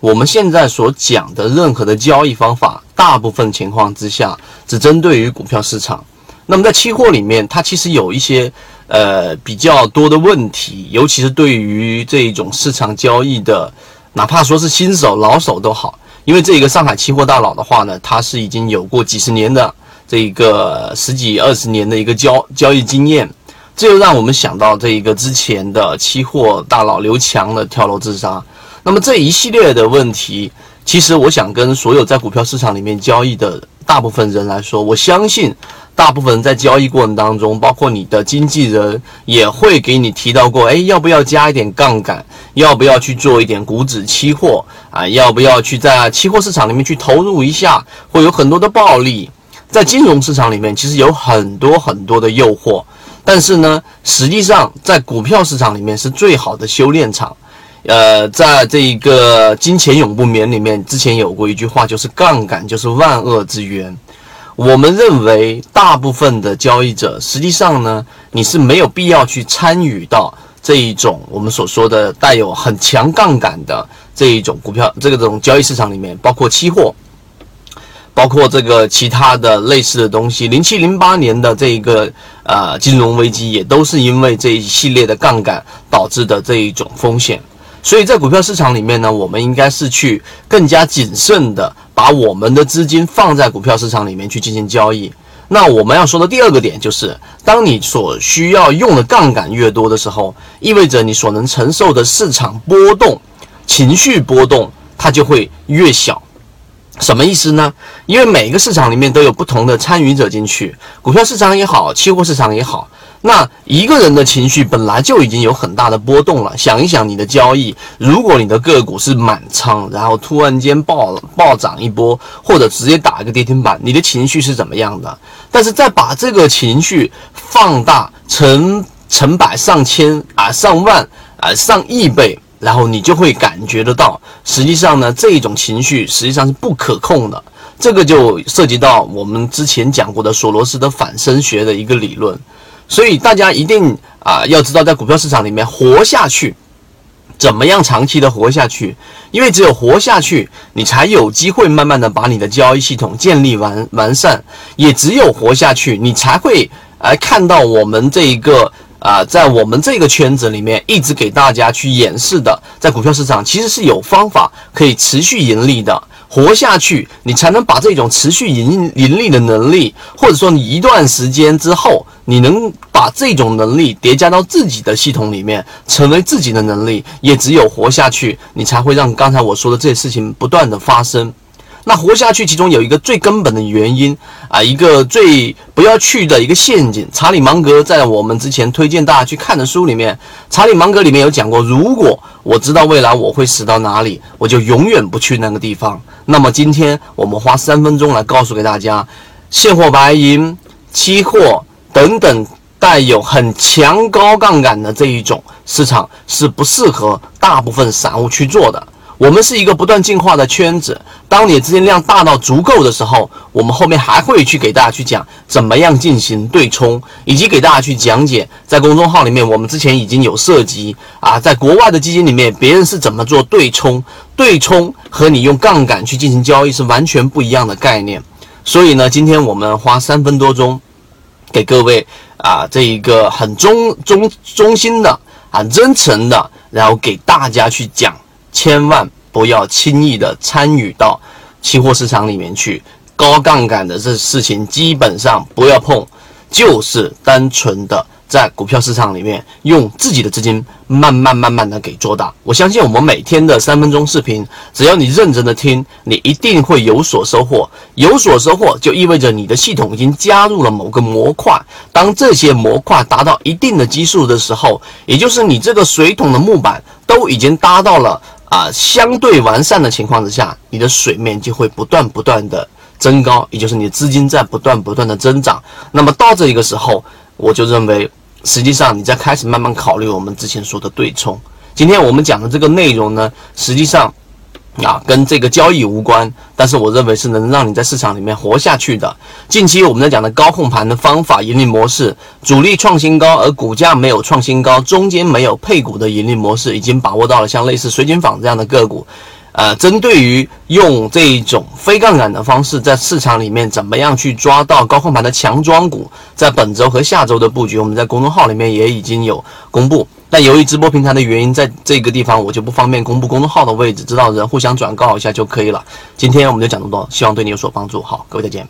我们现在所讲的任何的交易方法，大部分情况之下只针对于股票市场。那么在期货里面，它其实有一些呃比较多的问题，尤其是对于这种市场交易的，哪怕说是新手、老手都好，因为这个上海期货大佬的话呢，他是已经有过几十年的这一个十几二十年的一个交交易经验。这又让我们想到这一个之前的期货大佬刘强的跳楼自杀。那么这一系列的问题，其实我想跟所有在股票市场里面交易的大部分人来说，我相信大部分人在交易过程当中，包括你的经纪人也会给你提到过，哎，要不要加一点杠杆？要不要去做一点股指期货啊？要不要去在期货市场里面去投入一下？会有很多的暴利。在金融市场里面，其实有很多很多的诱惑。但是呢，实际上在股票市场里面是最好的修炼场。呃，在这一个金钱永不眠里面，之前有过一句话，就是杠杆就是万恶之源。我们认为，大部分的交易者实际上呢，你是没有必要去参与到这一种我们所说的带有很强杠杆的这一种股票这个种交易市场里面，包括期货。包括这个其他的类似的东西，零七零八年的这一个呃金融危机，也都是因为这一系列的杠杆导致的这一种风险。所以在股票市场里面呢，我们应该是去更加谨慎的把我们的资金放在股票市场里面去进行交易。那我们要说的第二个点就是，当你所需要用的杠杆越多的时候，意味着你所能承受的市场波动、情绪波动，它就会越小。什么意思呢？因为每一个市场里面都有不同的参与者进去，股票市场也好，期货市场也好，那一个人的情绪本来就已经有很大的波动了。想一想你的交易，如果你的个股是满仓，然后突然间暴暴涨一波，或者直接打一个跌停板，你的情绪是怎么样的？但是再把这个情绪放大成成百上千啊、上万啊、上亿倍。然后你就会感觉得到，实际上呢，这一种情绪实际上是不可控的。这个就涉及到我们之前讲过的索罗斯的反身学的一个理论。所以大家一定啊要知道，在股票市场里面活下去，怎么样长期的活下去？因为只有活下去，你才有机会慢慢的把你的交易系统建立完完善。也只有活下去，你才会来看到我们这一个。啊，在我们这个圈子里面，一直给大家去演示的，在股票市场其实是有方法可以持续盈利的，活下去，你才能把这种持续盈盈利的能力，或者说你一段时间之后，你能把这种能力叠加到自己的系统里面，成为自己的能力，也只有活下去，你才会让刚才我说的这些事情不断的发生。那活下去，其中有一个最根本的原因啊，一个最不要去的一个陷阱。查理芒格在我们之前推荐大家去看的书里面，查理芒格里面有讲过，如果我知道未来我会死到哪里，我就永远不去那个地方。那么今天我们花三分钟来告诉给大家，现货、白银、期货等等带有很强高杠杆的这一种市场是不适合大部分散户去做的。我们是一个不断进化的圈子。当你的资金量大到足够的时候，我们后面还会去给大家去讲怎么样进行对冲，以及给大家去讲解在公众号里面，我们之前已经有涉及啊，在国外的基金里面，别人是怎么做对冲，对冲和你用杠杆去进行交易是完全不一样的概念。所以呢，今天我们花三分多钟给各位啊，这一个很中中中心的、很真诚的，然后给大家去讲。千万不要轻易的参与到期货市场里面去，高杠杆的这事情基本上不要碰，就是单纯的。在股票市场里面，用自己的资金慢慢慢慢的给做大。我相信我们每天的三分钟视频，只要你认真的听，你一定会有所收获。有所收获，就意味着你的系统已经加入了某个模块。当这些模块达到一定的基数的时候，也就是你这个水桶的木板都已经搭到了啊相对完善的情况之下，你的水面就会不断不断的增高，也就是你资金在不断不断的增长。那么到这一个时候，我就认为，实际上你在开始慢慢考虑我们之前说的对冲。今天我们讲的这个内容呢，实际上。啊，跟这个交易无关，但是我认为是能让你在市场里面活下去的。近期我们在讲的高控盘的方法、盈利模式，主力创新高，而股价没有创新高，中间没有配股的盈利模式，已经把握到了像类似水井坊这样的个股。呃，针对于用这一种非杠杆的方式，在市场里面怎么样去抓到高控盘的强庄股，在本周和下周的布局，我们在公众号里面也已经有公布。但由于直播平台的原因，在这个地方我就不方便公布公众号的位置，知道人互相转告一下就可以了。今天我们就讲这么多，希望对你有所帮助。好，各位再见。